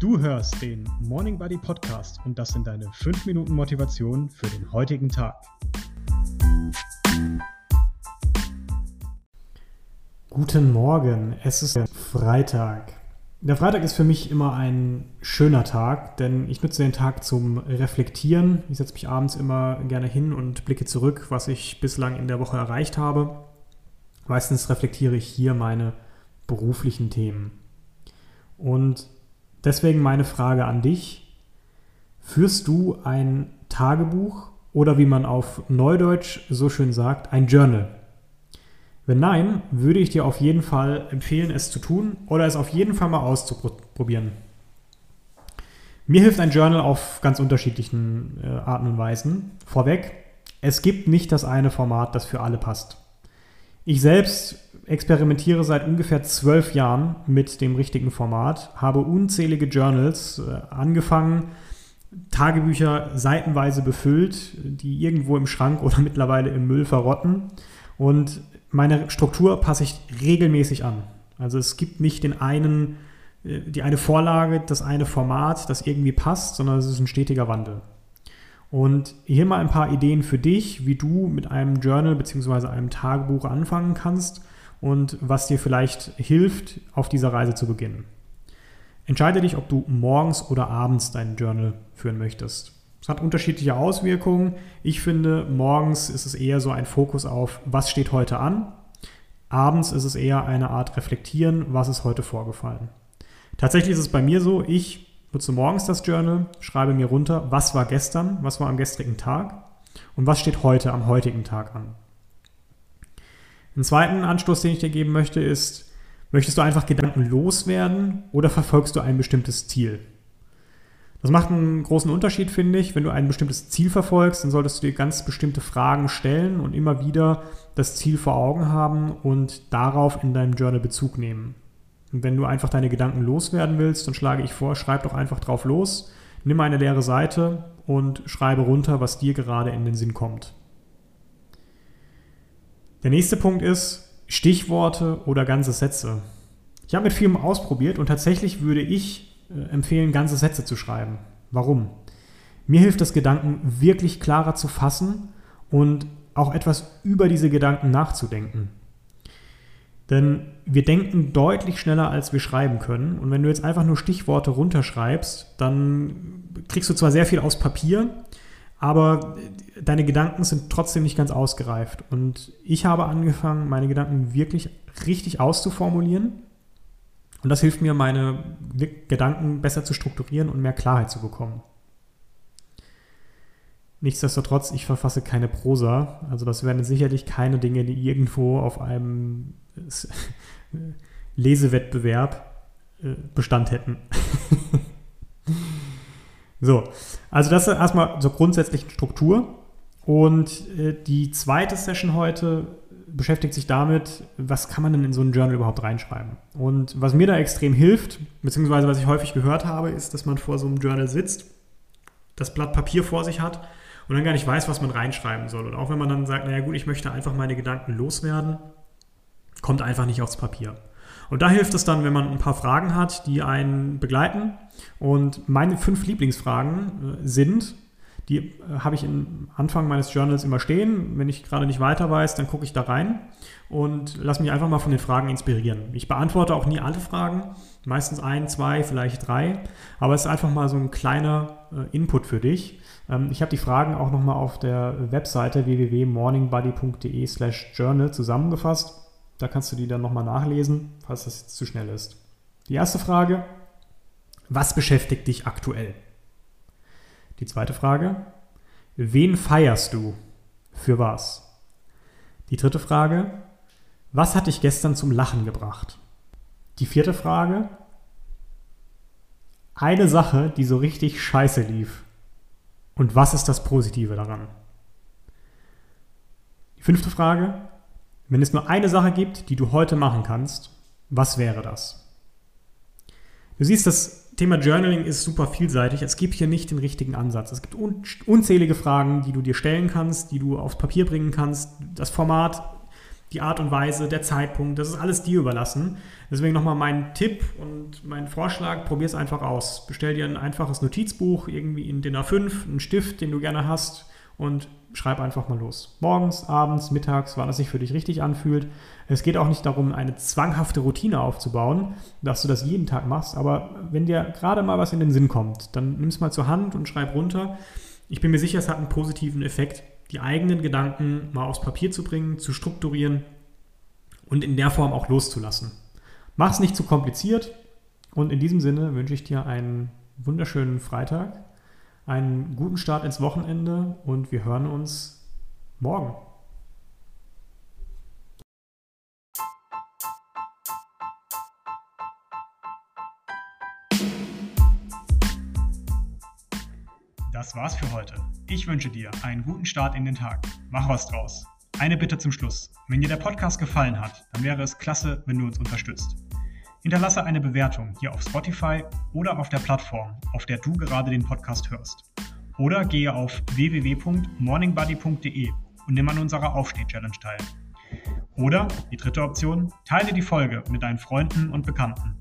Du hörst den Morning Buddy Podcast und das sind deine 5 Minuten Motivation für den heutigen Tag. Guten Morgen, es ist Freitag. Der Freitag ist für mich immer ein schöner Tag, denn ich nutze den Tag zum Reflektieren. Ich setze mich abends immer gerne hin und blicke zurück, was ich bislang in der Woche erreicht habe. Meistens reflektiere ich hier meine beruflichen Themen. Und deswegen meine Frage an dich. Führst du ein Tagebuch oder wie man auf Neudeutsch so schön sagt, ein Journal? Wenn nein, würde ich dir auf jeden Fall empfehlen, es zu tun oder es auf jeden Fall mal auszuprobieren. Mir hilft ein Journal auf ganz unterschiedlichen äh, Arten und Weisen. Vorweg, es gibt nicht das eine Format, das für alle passt. Ich selbst experimentiere seit ungefähr zwölf Jahren mit dem richtigen Format, habe unzählige Journals äh, angefangen, Tagebücher seitenweise befüllt, die irgendwo im Schrank oder mittlerweile im Müll verrotten. Und meine Struktur passe ich regelmäßig an. Also es gibt nicht den einen, äh, die eine Vorlage, das eine Format, das irgendwie passt, sondern es ist ein stetiger Wandel. Und hier mal ein paar Ideen für dich, wie du mit einem Journal bzw. einem Tagebuch anfangen kannst und was dir vielleicht hilft, auf dieser Reise zu beginnen. Entscheide dich, ob du morgens oder abends dein Journal führen möchtest. Es hat unterschiedliche Auswirkungen. Ich finde, morgens ist es eher so ein Fokus auf, was steht heute an. Abends ist es eher eine Art Reflektieren, was ist heute vorgefallen. Tatsächlich ist es bei mir so, ich nutze morgens das Journal, schreibe mir runter, was war gestern, was war am gestrigen Tag und was steht heute am heutigen Tag an. Einen zweiten Anstoß, den ich dir geben möchte, ist, möchtest du einfach Gedanken loswerden oder verfolgst du ein bestimmtes Ziel? Das macht einen großen Unterschied, finde ich. Wenn du ein bestimmtes Ziel verfolgst, dann solltest du dir ganz bestimmte Fragen stellen und immer wieder das Ziel vor Augen haben und darauf in deinem Journal Bezug nehmen. Und wenn du einfach deine Gedanken loswerden willst, dann schlage ich vor, schreib doch einfach drauf los, nimm eine leere Seite und schreibe runter, was dir gerade in den Sinn kommt. Der nächste Punkt ist Stichworte oder ganze Sätze. Ich habe mit vielem ausprobiert und tatsächlich würde ich äh, empfehlen, ganze Sätze zu schreiben. Warum? Mir hilft es, Gedanken wirklich klarer zu fassen und auch etwas über diese Gedanken nachzudenken. Denn wir denken deutlich schneller, als wir schreiben können. Und wenn du jetzt einfach nur Stichworte runterschreibst, dann kriegst du zwar sehr viel aus Papier, aber deine Gedanken sind trotzdem nicht ganz ausgereift. Und ich habe angefangen, meine Gedanken wirklich richtig auszuformulieren und das hilft mir, meine Gedanken besser zu strukturieren und mehr Klarheit zu bekommen. Nichtsdestotrotz, ich verfasse keine Prosa. Also das wären sicherlich keine Dinge, die irgendwo auf einem Lesewettbewerb äh, Bestand hätten. so, also das ist erstmal zur grundsätzlichen Struktur. Und äh, die zweite Session heute beschäftigt sich damit, was kann man denn in so ein Journal überhaupt reinschreiben. Und was mir da extrem hilft, beziehungsweise was ich häufig gehört habe, ist, dass man vor so einem Journal sitzt, das Blatt Papier vor sich hat und dann gar nicht weiß, was man reinschreiben soll. Und auch wenn man dann sagt, naja gut, ich möchte einfach meine Gedanken loswerden, kommt einfach nicht aufs Papier. Und da hilft es dann, wenn man ein paar Fragen hat, die einen begleiten. Und meine fünf Lieblingsfragen äh, sind, die äh, habe ich am Anfang meines Journals immer stehen. Wenn ich gerade nicht weiter weiß, dann gucke ich da rein und lasse mich einfach mal von den Fragen inspirieren. Ich beantworte auch nie alle Fragen, meistens ein, zwei, vielleicht drei, aber es ist einfach mal so ein kleiner äh, Input für dich. Ähm, ich habe die Fragen auch nochmal auf der Webseite www.morningbuddy.de slash journal zusammengefasst. Da kannst du die dann nochmal nachlesen, falls das jetzt zu schnell ist. Die erste Frage, was beschäftigt dich aktuell? Die zweite Frage, wen feierst du? Für was? Die dritte Frage, was hat dich gestern zum Lachen gebracht? Die vierte Frage, eine Sache, die so richtig scheiße lief. Und was ist das Positive daran? Die fünfte Frage, wenn es nur eine Sache gibt, die du heute machen kannst, was wäre das? Du siehst, dass Thema Journaling ist super vielseitig. Es gibt hier nicht den richtigen Ansatz. Es gibt un unzählige Fragen, die du dir stellen kannst, die du aufs Papier bringen kannst. Das Format die Art und Weise, der Zeitpunkt, das ist alles dir überlassen. Deswegen nochmal mein Tipp und mein Vorschlag, probier es einfach aus. Bestell dir ein einfaches Notizbuch, irgendwie in DIN A5, einen Stift, den du gerne hast und schreib einfach mal los. Morgens, abends, mittags, wann es sich für dich richtig anfühlt. Es geht auch nicht darum, eine zwanghafte Routine aufzubauen, dass du das jeden Tag machst, aber wenn dir gerade mal was in den Sinn kommt, dann nimm es mal zur Hand und schreib runter. Ich bin mir sicher, es hat einen positiven Effekt, die eigenen Gedanken mal aufs Papier zu bringen, zu strukturieren und in der Form auch loszulassen. Mach es nicht zu kompliziert und in diesem Sinne wünsche ich dir einen wunderschönen Freitag einen guten Start ins Wochenende und wir hören uns morgen. Das war's für heute. Ich wünsche dir einen guten Start in den Tag. Mach was draus. Eine Bitte zum Schluss. Wenn dir der Podcast gefallen hat, dann wäre es klasse, wenn du uns unterstützt. Hinterlasse eine Bewertung hier auf Spotify oder auf der Plattform, auf der du gerade den Podcast hörst. Oder gehe auf www.morningbuddy.de und nimm an unserer Aufsteh-Challenge teil. Oder, die dritte Option, teile die Folge mit deinen Freunden und Bekannten.